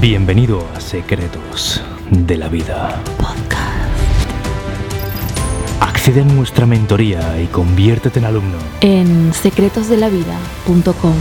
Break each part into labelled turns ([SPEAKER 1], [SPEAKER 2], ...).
[SPEAKER 1] Bienvenido a Secretos de la Vida. Accede a nuestra mentoría y conviértete en alumno.
[SPEAKER 2] en secretosdelavida.com.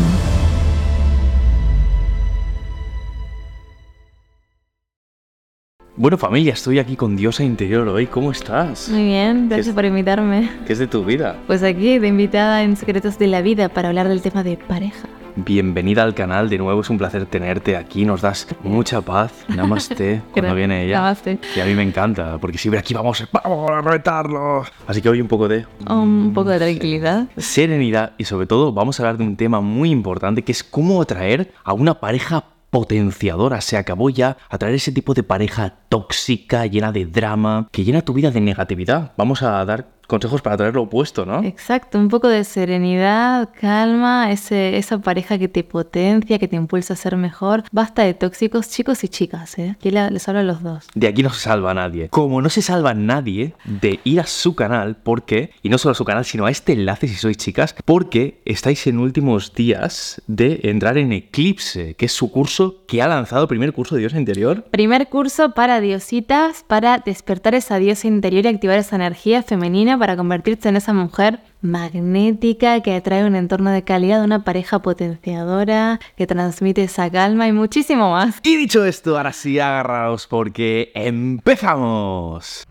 [SPEAKER 1] Bueno familia, estoy aquí con Diosa Interior hoy. ¿Cómo estás?
[SPEAKER 2] Muy bien, gracias
[SPEAKER 1] es-
[SPEAKER 2] por invitarme.
[SPEAKER 1] ¿Qué es de tu vida?
[SPEAKER 2] Pues aquí de invitada en Secretos de la Vida para hablar del tema de pareja.
[SPEAKER 1] Bienvenida al canal, de nuevo es un placer tenerte aquí, nos das mucha paz, namaste, cuando viene ella.
[SPEAKER 2] Namaste.
[SPEAKER 1] Y a mí me encanta, porque siempre aquí vamos, vamos a retarlo. Así que hoy un poco de
[SPEAKER 2] Un poco de tranquilidad.
[SPEAKER 1] serenidad y sobre todo vamos a hablar de un tema muy importante que es cómo atraer a una pareja potenciadora. Se acabó ya atraer ese tipo de pareja tóxica, llena de drama, que llena tu vida de negatividad. Vamos a dar consejos para atraer lo opuesto, ¿no?
[SPEAKER 2] Exacto, un poco de serenidad, calma, ese, esa pareja que te potencia, que te impulsa a ser mejor. Basta de tóxicos chicos y chicas, ¿eh? Aquí les hablo a los dos.
[SPEAKER 1] De aquí no se salva nadie. Como no se salva nadie de ir a su canal, porque, y no solo a su canal, sino a este enlace si sois chicas, porque estáis en últimos días de entrar en Eclipse, que es su curso que ha lanzado primer curso de Dios Interior.
[SPEAKER 2] Primer curso para diositas, para despertar esa diosa interior y activar esa energía femenina para convertirse en esa mujer magnética que atrae un entorno de calidad, una pareja potenciadora, que transmite esa calma y muchísimo más.
[SPEAKER 1] Y dicho esto, ahora sí, agarraos porque empezamos.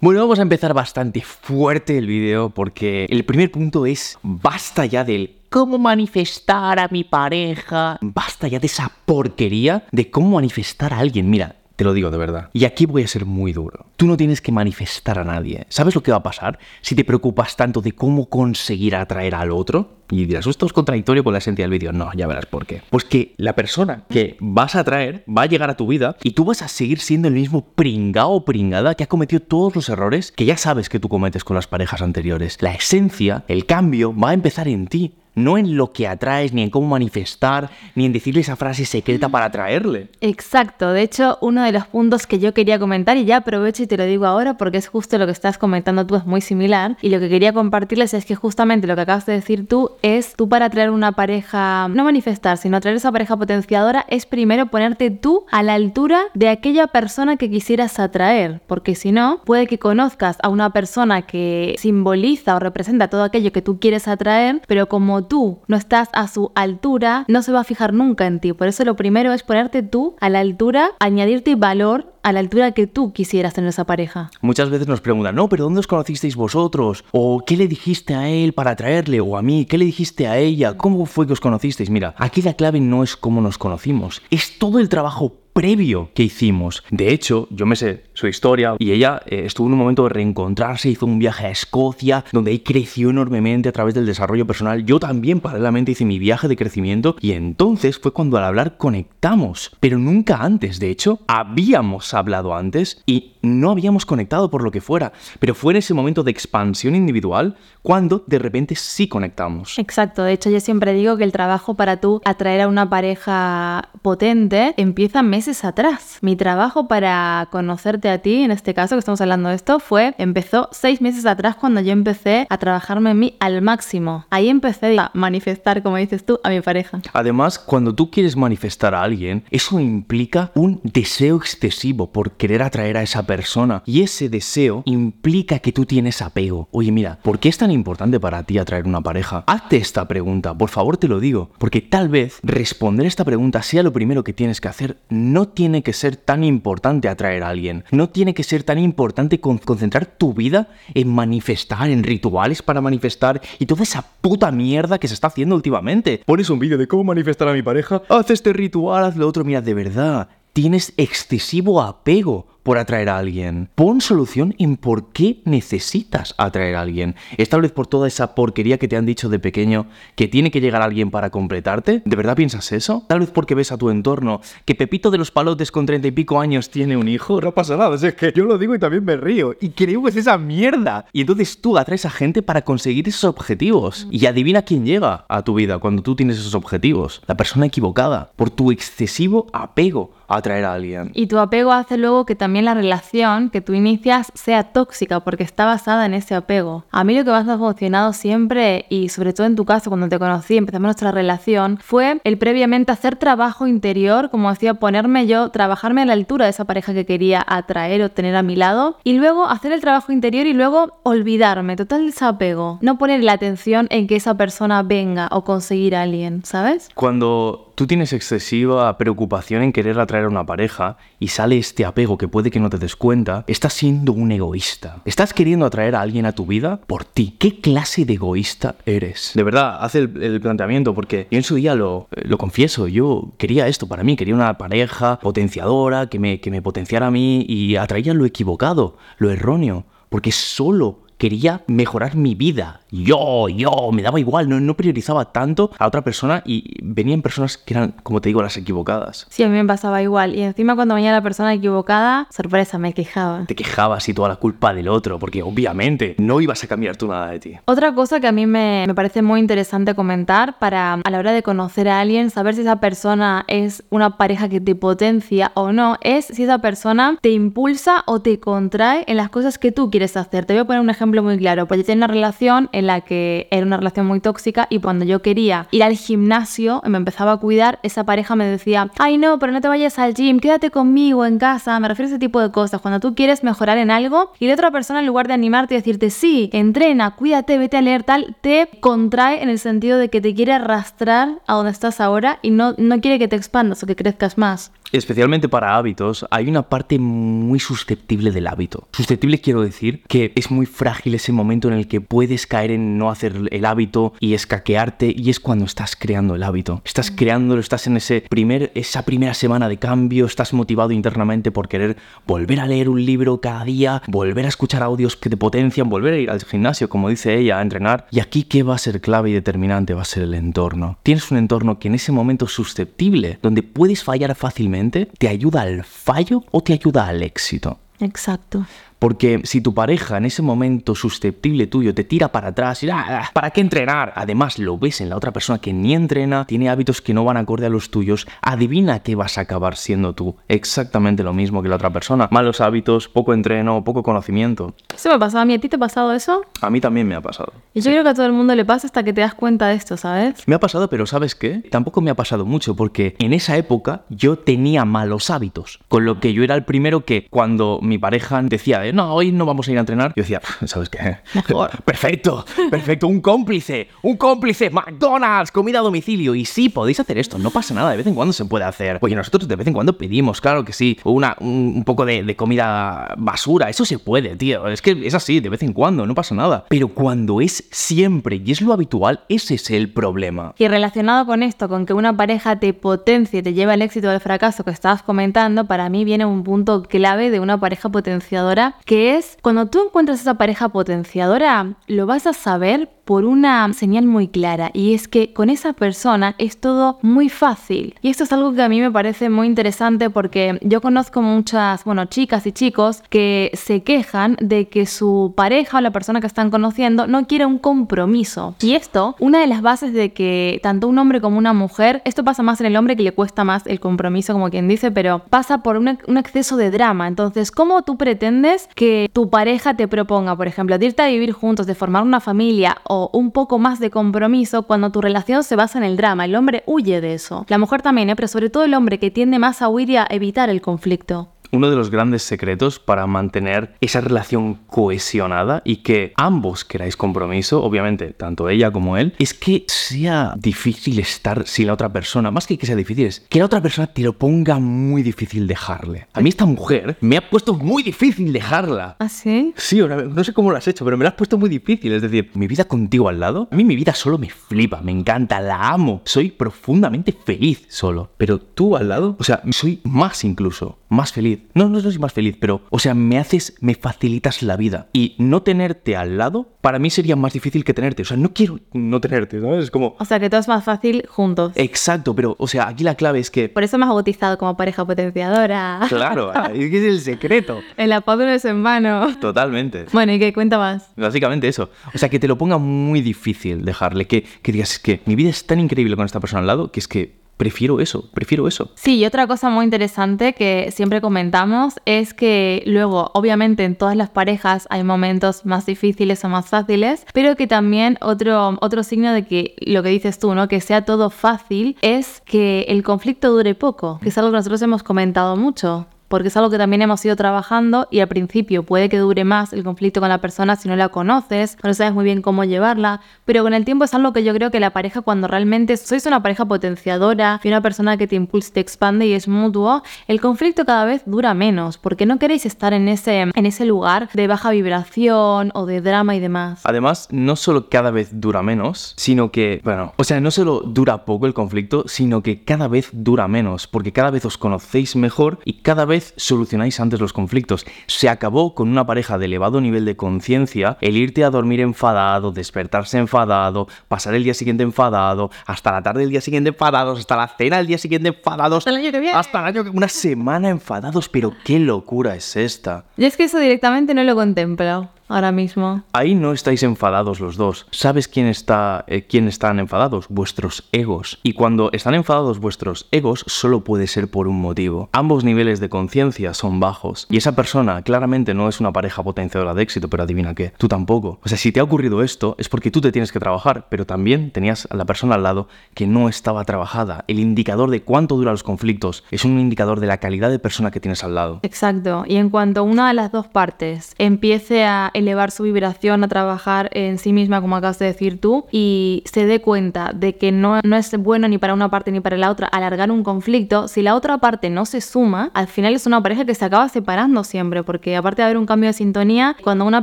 [SPEAKER 1] Bueno, vamos a empezar bastante fuerte el vídeo porque el primer punto es basta ya del cómo manifestar a mi pareja, basta ya de esa porquería de cómo manifestar a alguien. Mira, te lo digo de verdad. Y aquí voy a ser muy duro. Tú no tienes que manifestar a nadie. ¿Sabes lo que va a pasar si te preocupas tanto de cómo conseguir atraer al otro? Y dirás, esto es contradictorio con la esencia del vídeo. No, ya verás por qué. Pues que la persona que vas a atraer va a llegar a tu vida y tú vas a seguir siendo el mismo pringao o pringada que ha cometido todos los errores que ya sabes que tú cometes con las parejas anteriores. La esencia, el cambio, va a empezar en ti. No en lo que atraes, ni en cómo manifestar, ni en decirle esa frase secreta para atraerle.
[SPEAKER 2] Exacto, de hecho uno de los puntos que yo quería comentar y ya aprovecho y te lo digo ahora porque es justo lo que estás comentando tú, es muy similar y lo que quería compartirles es que justamente lo que acabas de decir tú es tú para atraer una pareja, no manifestar, sino atraer esa pareja potenciadora es primero ponerte tú a la altura de aquella persona que quisieras atraer, porque si no, puede que conozcas a una persona que simboliza o representa todo aquello que tú quieres atraer, pero como tú no estás a su altura, no se va a fijar nunca en ti. Por eso lo primero es ponerte tú a la altura, añadirte valor a la altura que tú quisieras tener esa pareja.
[SPEAKER 1] Muchas veces nos preguntan, no, pero ¿dónde os conocisteis vosotros? ¿O qué le dijiste a él para atraerle? ¿O a mí? ¿Qué le dijiste a ella? ¿Cómo fue que os conocisteis? Mira, aquí la clave no es cómo nos conocimos, es todo el trabajo previo que hicimos. De hecho, yo me sé su historia y ella eh, estuvo en un momento de reencontrarse, hizo un viaje a Escocia, donde ahí creció enormemente a través del desarrollo personal. Yo también paralelamente hice mi viaje de crecimiento y entonces fue cuando al hablar conectamos, pero nunca antes. De hecho, habíamos hablado antes y no habíamos conectado por lo que fuera, pero fue en ese momento de expansión individual cuando de repente sí conectamos.
[SPEAKER 2] Exacto, de hecho yo siempre digo que el trabajo para tú atraer a una pareja potente empieza meses atrás. Mi trabajo para conocerte a ti, en este caso que estamos hablando de esto, fue, empezó seis meses atrás cuando yo empecé a trabajarme en mí al máximo. Ahí empecé a manifestar, como dices tú, a mi pareja.
[SPEAKER 1] Además, cuando tú quieres manifestar a alguien, eso implica un deseo excesivo por querer atraer a esa persona. Y ese deseo implica que tú tienes apego. Oye, mira, ¿por qué es tan importante para ti atraer una pareja? Hazte esta pregunta, por favor te lo digo. Porque tal vez responder esta pregunta sea lo primero que tienes que hacer. No tiene que ser tan importante atraer a alguien. No tiene que ser tan importante con- concentrar tu vida en manifestar, en rituales para manifestar y toda esa puta mierda que se está haciendo últimamente. Pones un vídeo de cómo manifestar a mi pareja, haz este ritual, haz lo otro. Mira, de verdad, tienes excesivo apego por atraer a alguien. Pon solución en por qué necesitas atraer a alguien. Es tal vez por toda esa porquería que te han dicho de pequeño que tiene que llegar alguien para completarte. ¿De verdad piensas eso? Tal vez porque ves a tu entorno que Pepito de los palotes con treinta y pico años tiene un hijo. No pasa nada, es que yo lo digo y también me río. Y creo que es esa mierda. Y entonces tú atraes a gente para conseguir esos objetivos. Y adivina quién llega a tu vida cuando tú tienes esos objetivos. La persona equivocada. Por tu excesivo apego atraer a alguien.
[SPEAKER 2] Y tu apego hace luego que también la relación que tú inicias sea tóxica porque está basada en ese apego. A mí lo que más me ha funcionado siempre y sobre todo en tu caso cuando te conocí, empezamos nuestra relación, fue el previamente hacer trabajo interior, como decía, ponerme yo, trabajarme a la altura de esa pareja que quería atraer o tener a mi lado y luego hacer el trabajo interior y luego olvidarme, total desapego, no poner la atención en que esa persona venga o conseguir a alguien, ¿sabes?
[SPEAKER 1] Cuando tú tienes excesiva preocupación en querer atraer a una pareja y sale este apego que puede que no te des cuenta, estás siendo un egoísta. Estás queriendo atraer a alguien a tu vida por ti. ¿Qué clase de egoísta eres? De verdad, haz el, planteamiento porque yo en su día lo, lo, confieso, yo quería esto para mí, quería una pareja potenciadora que me, que me potenciara a mí y atraía lo equivocado, lo erróneo, porque solo quería mejorar mi vida. Yo, yo, me daba igual, no, no priorizaba tanto a otra persona y venían personas que eran, como te digo, las equivocadas.
[SPEAKER 2] Sí, a mí me pasaba igual. Y encima cuando venía la persona equivocada, sorpresa, me quejaba.
[SPEAKER 1] Te quejabas y toda la culpa del otro, porque obviamente no ibas a cambiar tú nada de ti.
[SPEAKER 2] Otra cosa que a mí me, me parece muy interesante comentar para a la hora de conocer a alguien, saber si esa persona es una pareja que te potencia o no, es si esa persona te impulsa o te contrae en las cosas que tú quieres hacer. Te voy a poner un ejemplo muy claro, porque yo tenía una relación en la que era una relación muy tóxica y cuando yo quería ir al gimnasio me empezaba a cuidar, esa pareja me decía, ay no, pero no te vayas al gym, quédate conmigo en casa, me refiero a ese tipo de cosas, cuando tú quieres mejorar en algo y la otra persona en lugar de animarte y decirte, sí, entrena, cuídate, vete a leer tal, te contrae en el sentido de que te quiere arrastrar a donde estás ahora y no, no quiere que te expandas o que crezcas más.
[SPEAKER 1] Especialmente para hábitos, hay una parte muy susceptible del hábito. Susceptible quiero decir que es muy frágil ese momento en el que puedes caer en no hacer el hábito y escaquearte y es cuando estás creando el hábito. Estás mm. creándolo, estás en ese primer, esa primera semana de cambio, estás motivado internamente por querer volver a leer un libro cada día, volver a escuchar audios que te potencian, volver a ir al gimnasio, como dice ella, a entrenar. Y aquí, ¿qué va a ser clave y determinante? Va a ser el entorno. Tienes un entorno que en ese momento es susceptible, donde puedes fallar fácilmente te ayuda al fallo o te ayuda al éxito.
[SPEAKER 2] Exacto.
[SPEAKER 1] Porque si tu pareja en ese momento susceptible tuyo te tira para atrás y ah, ah, ¿para qué entrenar? Además lo ves en la otra persona que ni entrena, tiene hábitos que no van acorde a los tuyos, adivina qué vas a acabar siendo tú. Exactamente lo mismo que la otra persona. Malos hábitos, poco entreno, poco conocimiento.
[SPEAKER 2] Eso me ha pasado a mí. ¿A ti te ha pasado eso?
[SPEAKER 1] A mí también me ha pasado.
[SPEAKER 2] Y yo creo que a todo el mundo le pasa hasta que te das cuenta de esto, ¿sabes?
[SPEAKER 1] Me ha pasado, pero ¿sabes qué? Tampoco me ha pasado mucho porque en esa época yo tenía malos hábitos. Con lo que yo era el primero que cuando mi pareja decía, no, hoy no vamos a ir a entrenar. Yo decía, ¿sabes qué? perfecto, perfecto, un cómplice, un cómplice, McDonald's, comida a domicilio. Y sí, podéis hacer esto, no pasa nada, de vez en cuando se puede hacer. Oye, nosotros de vez en cuando pedimos, claro que sí, una, un, poco de, comida basura, eso se puede, tío. Es que es así, de vez en cuando, no pasa nada. Pero cuando es siempre y es lo habitual, ese es el problema.
[SPEAKER 2] Y relacionado con esto, con que una pareja te potencie, te lleva al éxito o al fracaso que estabas comentando, para mí viene un punto clave de una pareja potenciadora que es cuando tú encuentras esa pareja potenciadora, lo vas a saber por una señal muy clara y es que con esa persona es todo muy fácil. Y esto es algo que a mí me parece muy interesante porque yo conozco muchas, bueno, chicas y chicos que se quejan de que su pareja o la persona que están conociendo no quiere un compromiso. Y esto, una de las bases de que tanto un hombre como una mujer, esto pasa más en el hombre que le cuesta más el compromiso, como quien dice, pero pasa por un, un exceso de drama. Entonces, ¿cómo tú pretendes que tu pareja te proponga, por ejemplo, de irte a vivir juntos, de formar una familia o un poco más de compromiso cuando tu relación se basa en el drama? El hombre huye de eso. La mujer también, ¿eh? pero sobre todo el hombre que tiende más a huir y a evitar el conflicto
[SPEAKER 1] uno de los grandes secretos para mantener esa relación cohesionada y que ambos queráis compromiso, obviamente, tanto ella como él, es que sea difícil estar sin la otra persona. Más que que sea difícil, es que la otra persona te lo ponga muy difícil dejarle. A mí esta mujer me ha puesto muy difícil dejarla.
[SPEAKER 2] ¿Ah, sí?
[SPEAKER 1] Sí, no sé cómo lo has hecho, pero me la has puesto muy difícil. Es decir, mi vida contigo al lado, a mí mi vida solo me flipa, me encanta, la amo. Soy profundamente feliz solo. Pero tú al lado, o sea, soy más incluso, más feliz. No, no, soy más feliz, pero, o sea, me haces, me facilitas la vida. Y no tenerte al lado, para mí sería más difícil que tenerte. O sea, no quiero no tenerte, ¿sabes? Es como...
[SPEAKER 2] O sea, que todo es más fácil juntos.
[SPEAKER 1] Exacto, pero, o sea, aquí la clave es que...
[SPEAKER 2] Por eso me has bautizado como pareja potenciadora.
[SPEAKER 1] Claro, es que es el secreto.
[SPEAKER 2] el apodo no es en vano.
[SPEAKER 1] Totalmente.
[SPEAKER 2] Bueno, ¿y qué cuenta más?
[SPEAKER 1] Básicamente eso. O sea, que te lo ponga muy difícil dejarle, que, que digas, es que mi vida es tan increíble con esta persona al lado, que es que prefiero eso, prefiero eso.
[SPEAKER 2] Sí, y otra cosa muy interesante que siempre comentamos es que luego, obviamente en todas las parejas hay momentos más difíciles o más fáciles, pero que también otro, otro signo de que lo que dices tú, ¿no? Que sea todo fácil es que el conflicto dure poco, que es algo que nosotros hemos comentado mucho porque es algo que también hemos ido trabajando y al principio puede que dure más el conflicto con la persona si no la conoces, no sabes muy bien cómo llevarla, pero con el tiempo es algo que yo creo que la pareja cuando realmente sois una pareja potenciadora y una persona que te impulsa y te expande y es mutuo, el conflicto cada vez dura menos, porque no queréis estar en ese, en ese lugar de baja vibración o de drama y demás.
[SPEAKER 1] Además, no solo cada vez dura menos, sino que, bueno, o sea, no solo dura poco el conflicto, sino que cada vez dura menos, porque cada vez os conocéis mejor y cada vez solucionáis antes los conflictos. Se acabó con una pareja de elevado nivel de conciencia el irte a dormir enfadado, despertarse enfadado, pasar el día siguiente enfadado, hasta la tarde del día siguiente enfadados, hasta la cena del día siguiente enfadados.
[SPEAKER 2] Hasta el año que viene.
[SPEAKER 1] Hasta el año que Una semana enfadados, pero qué locura es esta.
[SPEAKER 2] Y es que eso directamente no lo contemplo ahora mismo.
[SPEAKER 1] Ahí no estáis enfadados los dos. ¿Sabes quién está eh, quién están enfadados? Vuestros egos. Y cuando están enfadados vuestros egos, solo puede ser por un motivo. Ambos niveles de conciencia son bajos. Y esa persona claramente no es una pareja potenciadora de éxito, pero adivina qué, tú tampoco. O sea, si te ha ocurrido esto, es porque tú te tienes que trabajar, pero también tenías a la persona al lado que no estaba trabajada. El indicador de cuánto duran los conflictos es un indicador de la calidad de persona que tienes al lado.
[SPEAKER 2] Exacto. Y en cuanto una de las dos partes empiece a elevar su vibración, a trabajar en sí misma, como acabas de decir tú, y se dé cuenta de que no, no es bueno ni para una parte ni para la otra alargar un conflicto, si la otra parte no se suma, al final es una pareja que se acaba separando siempre, porque aparte de haber un cambio de sintonía, cuando una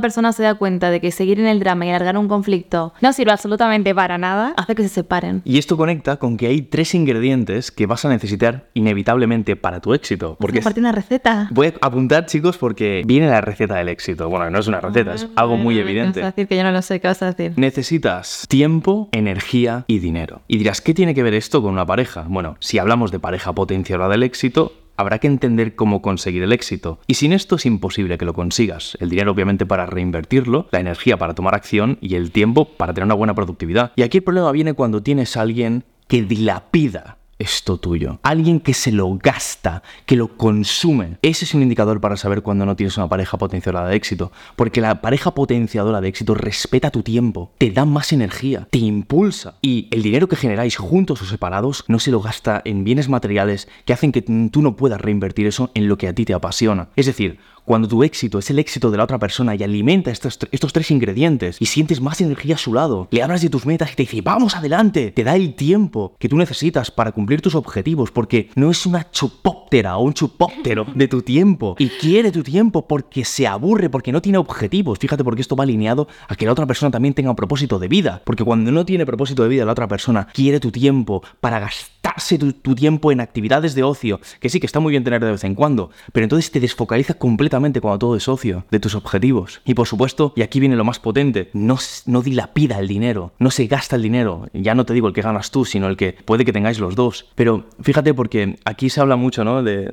[SPEAKER 2] persona se da cuenta de que seguir en el drama y alargar un conflicto no sirve absolutamente para nada, hace que se separen.
[SPEAKER 1] Y esto conecta con que hay tres ingredientes que vas a necesitar inevitablemente para tu éxito. Porque
[SPEAKER 2] es una receta.
[SPEAKER 1] Voy a apuntar, chicos, porque viene la receta del éxito. Bueno, no es una receta, algo muy evidente.
[SPEAKER 2] Vas a decir que yo no lo sé, ¿qué vas a decir?
[SPEAKER 1] Necesitas tiempo, energía y dinero. Y dirás, ¿qué tiene que ver esto con una pareja? Bueno, si hablamos de pareja potenciadora del éxito, habrá que entender cómo conseguir el éxito. Y sin esto es imposible que lo consigas. El dinero obviamente para reinvertirlo, la energía para tomar acción y el tiempo para tener una buena productividad. Y aquí el problema viene cuando tienes a alguien que dilapida esto tuyo. Alguien que se lo gasta, que lo consume. Ese es un indicador para saber cuando no tienes una pareja potenciadora de éxito. Porque la pareja potenciadora de éxito respeta tu tiempo, te da más energía, te impulsa. Y el dinero que generáis juntos o separados no se lo gasta en bienes materiales que hacen que tú no puedas reinvertir eso en lo que a ti te apasiona. Es decir, cuando tu éxito es el éxito de la otra persona y alimenta estos, estos tres ingredientes y sientes más energía a su lado, le hablas de tus metas y te dice, vamos adelante, te da el tiempo que tú necesitas para cumplir tus objetivos, porque no es una chupóptera o un chupóptero de tu tiempo y quiere tu tiempo porque se aburre, porque no tiene objetivos. Fíjate porque esto va alineado a que la otra persona también tenga un propósito de vida, porque cuando no tiene propósito de vida la otra persona quiere tu tiempo para gastarse tu, tu tiempo en actividades de ocio, que sí que está muy bien tener de vez en cuando, pero entonces te desfocaliza completamente cuando todo es socio de tus objetivos. Y por supuesto, y aquí viene lo más potente, no, no dilapida el dinero, no se gasta el dinero. Ya no te digo el que ganas tú, sino el que puede que tengáis los dos. Pero fíjate porque aquí se habla mucho, ¿no? De,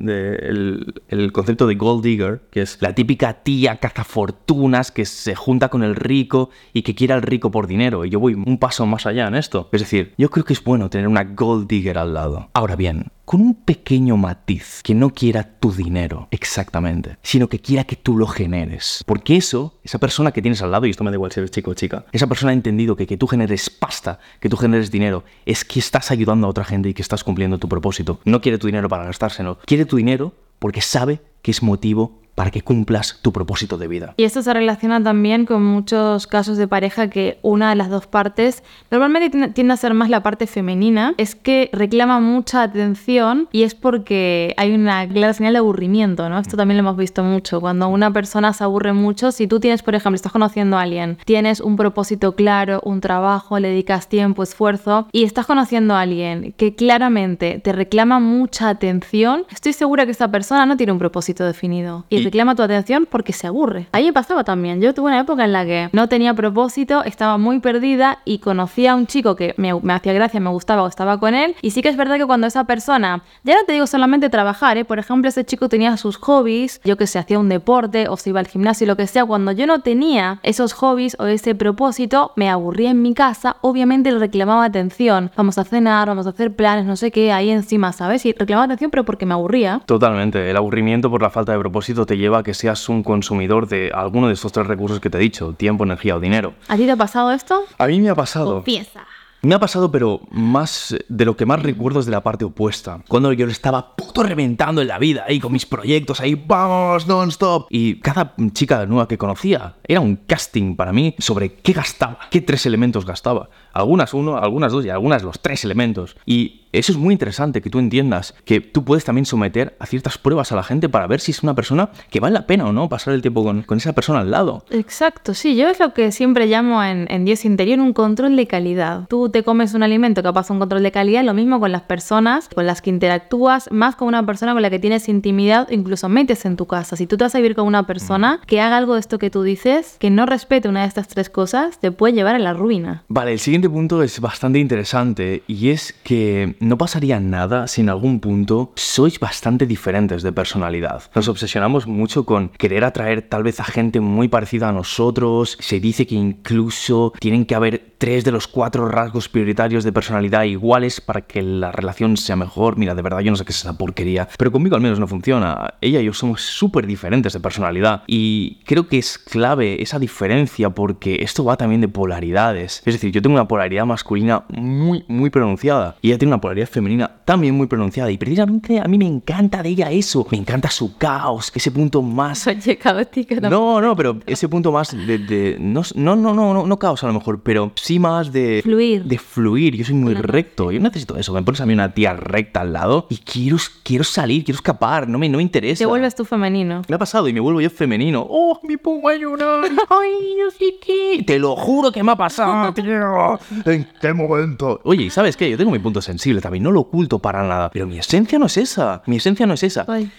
[SPEAKER 1] el, concepto de gold digger, que es la típica tía cazafortunas que se junta con el rico y que quiere al rico por dinero. Y yo voy un paso más allá en esto. Es decir, yo creo que es bueno tener una gold digger al lado. Ahora bien, con un pequeño matiz, que no quiera tu dinero exactamente, sino que quiera que tú lo generes. Porque eso, esa persona que tienes al lado, y esto me da igual si eres chico o chica, esa persona ha entendido que que tú generes pasta, que tú generes dinero, es que estás ayudando a otra gente y que estás cumpliendo tu propósito. No quiere tu dinero para gastárselo, quiere tu dinero porque sabe que es motivo para que cumplas tu propósito de vida.
[SPEAKER 2] Y esto se relaciona también con muchos casos de pareja que una de las dos partes, normalmente tiende a ser más la parte femenina, es que reclama mucha atención y es porque hay una clara señal de aburrimiento, ¿no? Esto también lo hemos visto mucho. Cuando una persona se aburre mucho, si tú tienes, por ejemplo, estás conociendo a alguien, tienes un propósito claro, un trabajo, le dedicas tiempo, esfuerzo y estás conociendo a alguien que claramente te reclama mucha atención, estoy segura que esa persona no tiene un propósito definido. Y reclama tu atención porque se aburre. Ahí me pasaba también. Yo tuve una época en la que no tenía propósito, estaba muy perdida y conocía a un chico que me, me hacía gracia, me gustaba o estaba con él. Y sí que es verdad que cuando esa persona, ya no te digo solamente trabajar, ¿eh? por ejemplo, ese chico tenía sus hobbies, yo que sé, hacía un deporte o se iba al gimnasio, lo que sea, cuando yo no tenía esos hobbies o ese propósito, me aburría en mi casa, obviamente le reclamaba atención. Vamos a cenar, vamos a hacer planes, no sé qué, ahí encima, ¿sabes? Y reclamaba atención, pero porque me aburría.
[SPEAKER 1] Totalmente. El aburrimiento por la falta de propósito te lleva a que seas un consumidor de alguno de estos tres recursos que te he dicho, tiempo, energía o dinero.
[SPEAKER 2] ¿A ti te ha pasado esto?
[SPEAKER 1] A mí me ha pasado.
[SPEAKER 2] Confiesa.
[SPEAKER 1] Me ha pasado, pero más de lo que más recuerdo es de la parte opuesta. Cuando yo estaba puto reventando en la vida, ahí con mis proyectos, ahí vamos, non-stop. Y cada chica nueva que conocía era un casting para mí sobre qué gastaba, qué tres elementos gastaba. Algunas uno, algunas dos y algunas los tres elementos. Y eso es muy interesante que tú entiendas que tú puedes también someter a ciertas pruebas a la gente para ver si es una persona que vale la pena o no pasar el tiempo con, con esa persona al lado.
[SPEAKER 2] Exacto, sí, yo es lo que siempre llamo en, en Dios Interior un control de calidad. Tú te comes un alimento que pasa un control de calidad, lo mismo con las personas con las que interactúas, más con una persona con la que tienes intimidad, incluso metes en tu casa. Si tú te vas a vivir con una persona que haga algo de esto que tú dices, que no respete una de estas tres cosas, te puede llevar a la ruina.
[SPEAKER 1] Vale, el siguiente punto es bastante interesante y es que no pasaría nada si en algún punto sois bastante diferentes de personalidad. Nos obsesionamos mucho con querer atraer tal vez a gente muy parecida a nosotros. Se dice que incluso tienen que haber tres de los cuatro rasgos prioritarios de personalidad iguales para que la relación sea mejor. Mira, de verdad yo no sé qué es esa porquería, pero conmigo al menos no funciona. Ella y yo somos súper diferentes de personalidad y creo que es clave esa diferencia porque esto va también de polaridades. Es decir, yo tengo una polaridad masculina muy, muy pronunciada y ella tiene una polaridad femenina también muy pronunciada y precisamente a mí me encanta de ella eso. Me encanta su caos, ese punto más...
[SPEAKER 2] Oye, caótica, no.
[SPEAKER 1] No, no, pero ese punto más de... de- no, no, no, no, no, caos a lo mejor, pero sí más de...
[SPEAKER 2] Fluir.
[SPEAKER 1] De fluir. Yo soy muy recto. Yo necesito eso. Me pones a mí una tía recta al lado y quiero, quiero salir, quiero escapar. No me, no me interesa.
[SPEAKER 2] Te vuelves tú femenino.
[SPEAKER 1] Me ha pasado y me vuelvo yo femenino. ¡Oh, me pongo a llorar! ¡Ay, no sé qué! Te lo juro que me ha pasado, tío. ¿En qué momento? Oye, ¿y sabes qué? Yo tengo mi punto sensible también. No lo oculto para nada. Pero mi esencia no es esa. Mi esencia no es esa.
[SPEAKER 2] Ay,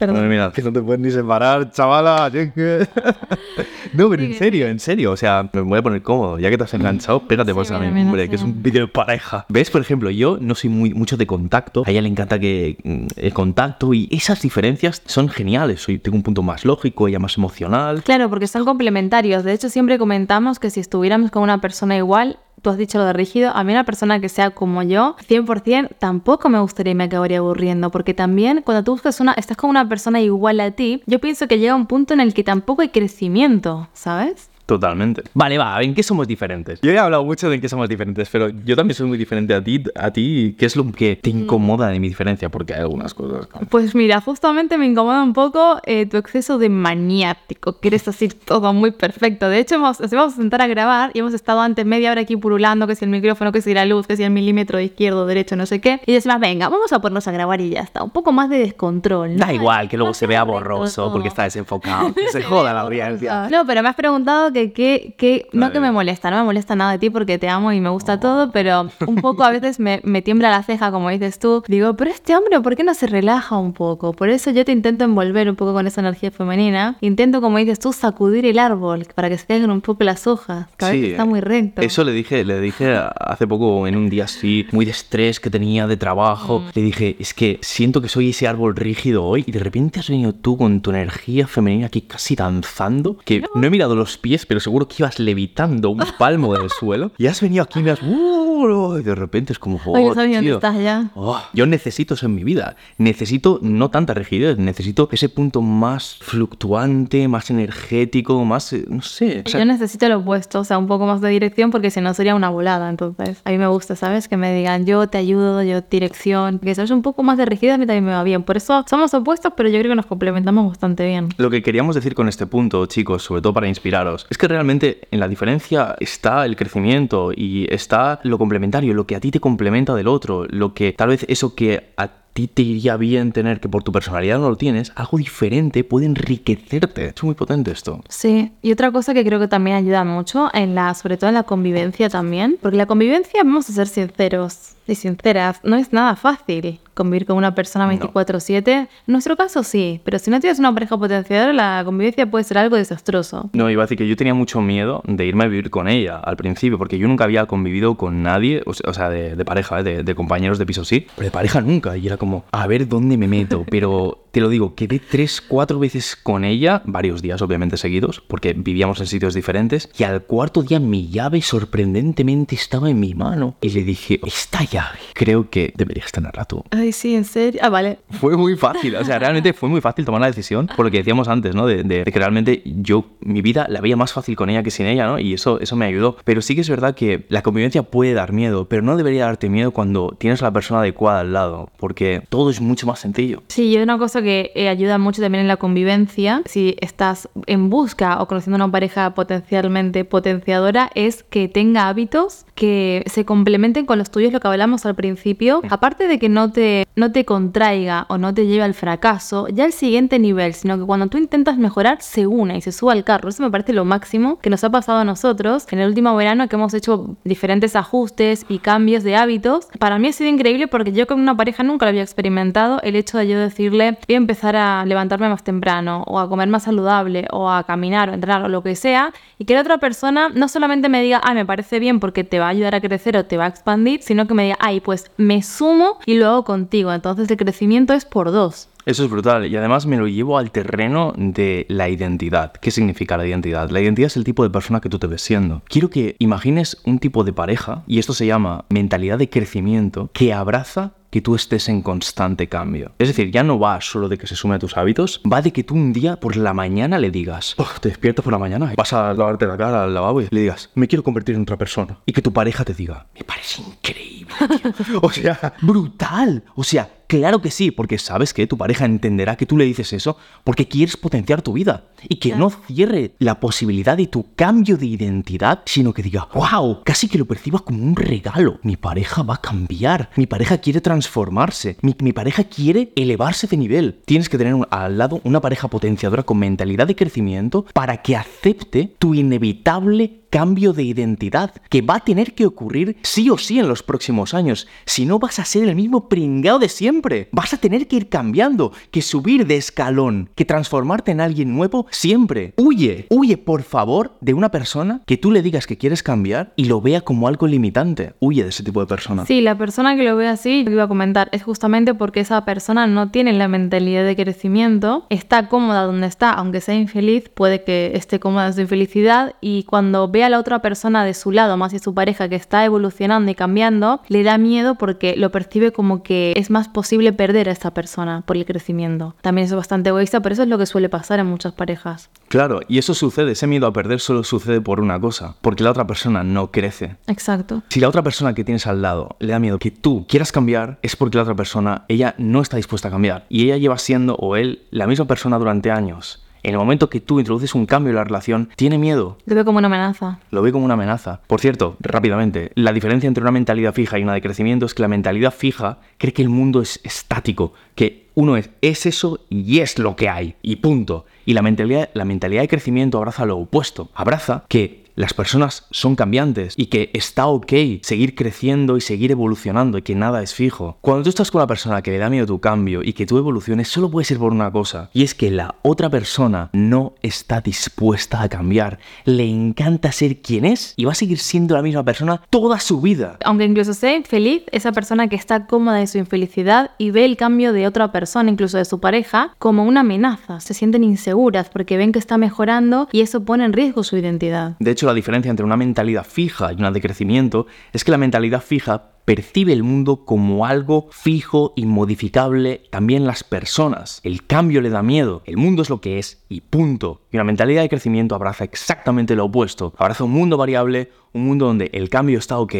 [SPEAKER 2] perdón.
[SPEAKER 1] mira, que no te puedes ni separar, chavala. no, pero en serio, en serio. O sea, me voy a poner cómodo. Ya que te has enganchado, pégate
[SPEAKER 2] Sí,
[SPEAKER 1] pues a
[SPEAKER 2] mira,
[SPEAKER 1] hombre, que es un vídeo de pareja. ¿Ves? Por ejemplo, yo no soy muy mucho de contacto. A ella le encanta que mm, el contacto y esas diferencias son geniales. Soy, tengo un punto más lógico, ella más emocional.
[SPEAKER 2] Claro, porque son complementarios. De hecho, siempre comentamos que si estuviéramos con una persona igual, tú has dicho lo de rígido, a mí una persona que sea como yo, 100%, tampoco me gustaría y me acabaría aburriendo, porque también cuando tú buscas una, estás con una persona igual a ti, yo pienso que llega un punto en el que tampoco hay crecimiento, ¿sabes?
[SPEAKER 1] Totalmente. Vale, va, ¿en qué somos diferentes? Yo he hablado mucho de en qué somos diferentes, pero yo también soy muy diferente a ti. A ti, ¿qué es lo que te incomoda de mi diferencia? Porque hay algunas cosas.
[SPEAKER 2] Pues mira, justamente me incomoda un poco eh, tu exceso de maniático, que eres así todo muy perfecto. De hecho, hemos, nos íbamos a sentar a grabar y hemos estado antes media hora aquí purulando, que si el micrófono, que si la luz, que si el milímetro de izquierdo, derecho, no sé qué. Y decimos, venga, vamos a ponernos a grabar y ya está. Un poco más de descontrol. ¿no?
[SPEAKER 1] Da igual que luego
[SPEAKER 2] No
[SPEAKER 1] se vea borroso porque está desenfocado. Que se joda la audiencia.
[SPEAKER 2] No, pero me has preguntado que, que, que no que me molesta, no me molesta nada de ti porque te amo y me gusta todo, pero un poco a veces me, me tiembla la ceja, como dices tú. Digo, pero este hombre, ¿por qué no se relaja un poco? Por eso yo te intento envolver un poco con esa energía femenina. Intento, como dices tú, sacudir el árbol para que se caigan un poco las hojas. Que a veces está muy recto.
[SPEAKER 1] Eso le dije, le dije hace poco en un día así, muy de estrés que tenía de trabajo. Le dije, es que siento que soy ese árbol rígido hoy y de repente has venido tú con tu energía femenina aquí casi danzando. Que no, he mirado los pies, pero seguro que ibas levitando un palmo del suelo. Y has venido aquí y me has... ¡Uh! y de repente es como...
[SPEAKER 2] Ay, no
[SPEAKER 1] "Oh,
[SPEAKER 2] sabía dónde
[SPEAKER 1] tío".
[SPEAKER 2] estás ya.
[SPEAKER 1] Oh, yo necesito eso en mi vida. Necesito no tanta rigidez, necesito ese punto más fluctuante, más energético, más, eh, no sé. o sea,
[SPEAKER 2] yo necesito lo opuesto, o sea, un poco más de dirección porque si no sería una volada. Entonces, a mí me gusta, ¿sabes? Que me digan yo te ayudo, yo dirección. Que es un poco más de rigidez, a mí también me va bien. Por eso somos opuestos, pero yo creo que nos complementamos bastante bien.
[SPEAKER 1] Lo que queríamos decir con este punto, chicos, sobre todo para inspiraros, es que realmente en la diferencia está el crecimiento y está lo complementario, lo que a ti te complementa del otro, lo que tal vez eso que a ti te iría bien tener que por tu personalidad no lo tienes, algo diferente puede enriquecerte. Es muy potente esto.
[SPEAKER 2] Sí, y otra cosa que creo que también ayuda mucho, en la, sobre todo en la convivencia también, porque la convivencia, vamos a ser sinceros, y sinceras, no es nada fácil convivir con una persona 24/7. En nuestro caso sí, pero si no tienes una pareja potenciadora, la convivencia puede ser algo desastroso.
[SPEAKER 1] No, iba a decir que yo tenía mucho miedo de irme a vivir con ella al principio, porque yo nunca había convivido con nadie, o sea, de, pareja, ¿eh? de, compañeros de piso sí, pero de pareja nunca. Y era como, a ver dónde me meto. Pero te lo digo, quedé tres, cuatro veces con ella, varios días obviamente seguidos, porque vivíamos en sitios diferentes, y al cuarto día mi llave sorprendentemente estaba en mi mano. Y le dije, esta llave, creo que deberías tenerla tú.
[SPEAKER 2] Ay, sí, en serio. Ah, vale.
[SPEAKER 1] Fue muy fácil, o sea, realmente fue muy fácil tomar la decisión, por lo que decíamos antes, ¿no? De, que realmente yo, mi vida la veía más fácil con ella que sin ella, ¿no? Y eso, eso me ayudó. Pero sí que es verdad que la convivencia puede dar miedo, pero no debería darte miedo cuando tienes a la persona adecuada al lado, porque todo es mucho más sencillo.
[SPEAKER 2] Sí, y una cosa que eh, ayuda mucho también en la convivencia, si estás en busca o conociendo una pareja potencialmente potenciadora, es que tenga hábitos que se complementen con los tuyos, lo que hablamos al principio. Aparte de que no te, no te contraiga o no te lleve al fracaso, ya el siguiente nivel, sino que cuando tú intentas mejorar, se une y se suba al carro. Eso me parece lo máximo que nos ha pasado a nosotros en el último verano que hemos hecho diferentes ajustes y cambios de hábitos. Para mí ha sido increíble porque yo con una pareja nunca lo había experimentado. El hecho de yo decirle, voy a empezar a levantarme más temprano o a comer más saludable o a caminar o entrenar o lo que sea y que la otra persona no solamente me diga, ah, me parece bien porque te va a ayudar a crecer o te va a expandir, sino que me diga, ay, pues me sumo y luego contigo. Entonces el crecimiento es por dos.
[SPEAKER 1] Eso es brutal y además me lo llevo al terreno de la identidad. ¿Qué significa la identidad? La identidad es el tipo de persona que tú te ves siendo. Quiero que imagines un tipo de pareja, y esto se llama mentalidad de crecimiento, que abraza que tú estés en constante cambio. Es decir, ya no va solo de que se sume a tus hábitos, va de que tú un día por la mañana le digas, oh, te despiertas por la mañana, vas a lavarte la cara al lavabo y le digas, me quiero convertir en otra persona. Y que tu pareja te diga, me parece increíble. o sea, brutal. O sea, Claro que sí, porque sabes que tu pareja entenderá que tú le dices eso porque quieres potenciar tu vida y que no cierre la posibilidad de tu cambio de identidad, sino que diga, wow, casi que lo percibas como un regalo. Mi pareja va a cambiar, mi pareja quiere transformarse, mi, pareja quiere elevarse de nivel. Tienes que tener al lado una pareja potenciadora con mentalidad de crecimiento para que acepte tu inevitable cambio de identidad que va a tener que ocurrir sí o sí en los próximos años. Si no vas a ser el mismo pringao de siempre. Vas a tener que ir cambiando, que subir de escalón, que transformarte en alguien nuevo siempre. Huye, huye por favor de una persona que tú le digas que quieres cambiar y lo vea como algo limitante. Huye de ese tipo de persona.
[SPEAKER 2] Sí, la persona que lo ve así, lo iba a comentar, es justamente porque esa persona no tiene la mentalidad de crecimiento, está cómoda donde está, aunque sea infeliz, puede que esté cómoda en su infelicidad y cuando ve a la otra persona de su lado, más y su pareja, que está evolucionando y cambiando, le da miedo porque lo percibe como que es más posible perder a esta persona por el crecimiento. También es bastante egoísta, pero eso es lo que suele pasar en muchas parejas.
[SPEAKER 1] Claro, y eso sucede, ese miedo a perder solo sucede por una cosa, porque la otra persona no crece.
[SPEAKER 2] Exacto.
[SPEAKER 1] Si la otra persona que tienes al lado le da miedo que tú quieras cambiar, es porque la otra persona, ella no está dispuesta a cambiar. Y ella lleva siendo, o él, la misma persona durante años. En el momento que tú introduces un cambio en la relación, tiene miedo.
[SPEAKER 2] Lo ve como una amenaza.
[SPEAKER 1] Lo ve como una amenaza. Por cierto, rápidamente, la diferencia entre una mentalidad fija y una de crecimiento es que la mentalidad fija cree que el mundo es estático, que uno es, es eso y es lo que hay, y punto. Y la mentalidad, la mentalidad de crecimiento abraza lo opuesto. Abraza que las personas son cambiantes y que está ok seguir creciendo y seguir evolucionando y que nada es fijo. Cuando tú estás con una persona que le da miedo tu cambio y que tú evoluciones, solo puede ser por una cosa, y es que la otra persona no está dispuesta a cambiar. Le encanta ser quien es y va a seguir siendo la misma persona toda su vida.
[SPEAKER 2] Aunque incluso sea infeliz, esa persona que está cómoda en su infelicidad y ve el cambio de otra persona, incluso de su pareja, como una amenaza. Se sienten inseguras porque ven que está mejorando y eso pone en riesgo su identidad.
[SPEAKER 1] De hecho, la diferencia entre una mentalidad fija y una de crecimiento es que la mentalidad fija percibe el mundo como algo fijo, inmodificable, también las personas. El cambio le da miedo, el mundo es lo que es y punto. Y una mentalidad de crecimiento abraza exactamente lo opuesto. Abraza un mundo variable, un mundo donde el cambio está ok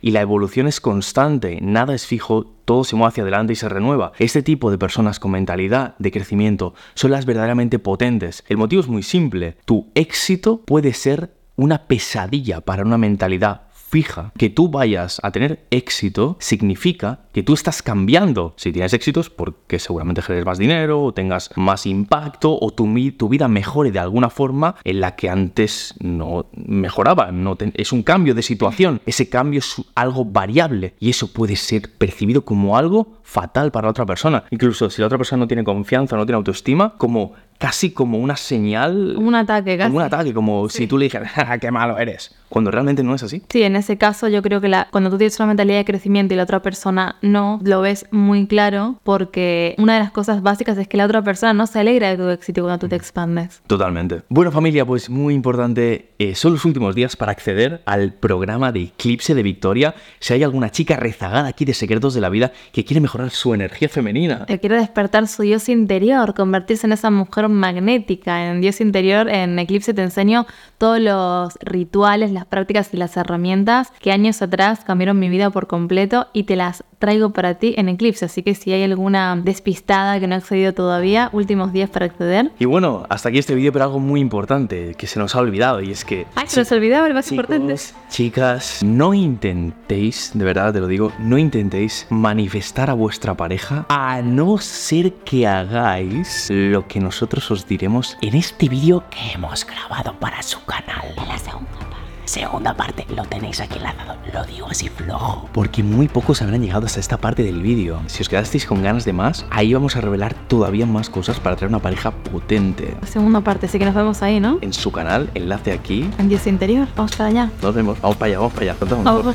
[SPEAKER 1] y la evolución es constante, nada es fijo, todo se mueve hacia adelante y se renueva. Este tipo de personas con mentalidad de crecimiento son las verdaderamente potentes. El motivo es muy simple, tu éxito puede ser una pesadilla para una mentalidad fija. Que tú vayas a tener éxito significa que tú estás cambiando. Si tienes éxitos, porque seguramente generes más dinero, o tengas más impacto, o tu, tu vida mejore de alguna forma en la que antes no mejoraba. No es un cambio de situación. Ese cambio es algo variable y eso puede ser percibido como algo fatal para la otra persona. Incluso si la otra persona no tiene confianza, no tiene autoestima, como casi como una señal.
[SPEAKER 2] Un ataque, casi.
[SPEAKER 1] Como un ataque, como si tú le dijeras, qué malo eres! Cuando realmente no es así.
[SPEAKER 2] Sí, en ese caso yo creo que la, cuando tú tienes una mentalidad de crecimiento y la otra persona no, lo ves muy claro porque una de las cosas básicas es que la otra persona no se alegra de tu éxito cuando tú te expandes.
[SPEAKER 1] Totalmente. Bueno familia, pues muy importante, eh, son los últimos días para acceder al programa de Eclipse de Victoria. Si hay alguna chica rezagada aquí de Secretos de la Vida que quiere mejorar su energía femenina.
[SPEAKER 2] Que quiere despertar su Dios interior, convertirse en esa mujer magnética. En Dios interior, en Eclipse te enseño todos los rituales, las prácticas y las herramientas que años atrás cambiaron mi vida por completo y te las traigo para ti en Eclipse. Así que si hay alguna despistada que no ha accedido todavía, últimos días para acceder.
[SPEAKER 1] Y bueno, hasta aquí este vídeo, pero algo muy importante que se nos ha olvidado y es que...
[SPEAKER 2] Ay, se nos olvidaba el más importante.
[SPEAKER 1] Chicas, no intentéis, de verdad te lo digo, no intentéis manifestar a vuestra pareja a no ser que hagáis lo que nosotros os diremos en este vídeo que hemos grabado para su canal.
[SPEAKER 2] En la segunda
[SPEAKER 1] segunda parte lo tenéis aquí enlazado. Lo digo así flojo. Porque muy pocos habrán llegado hasta esta parte del vídeo. Si os quedasteis con ganas de más, ahí vamos a revelar todavía más cosas para traer una pareja potente.
[SPEAKER 2] Segunda parte, así que nos vemos ahí, ¿no?
[SPEAKER 1] En su canal, enlace aquí.
[SPEAKER 2] En Dios Interior. Vamos para allá.
[SPEAKER 1] Nos vemos. Vamos para allá, vamos para allá. Vamos.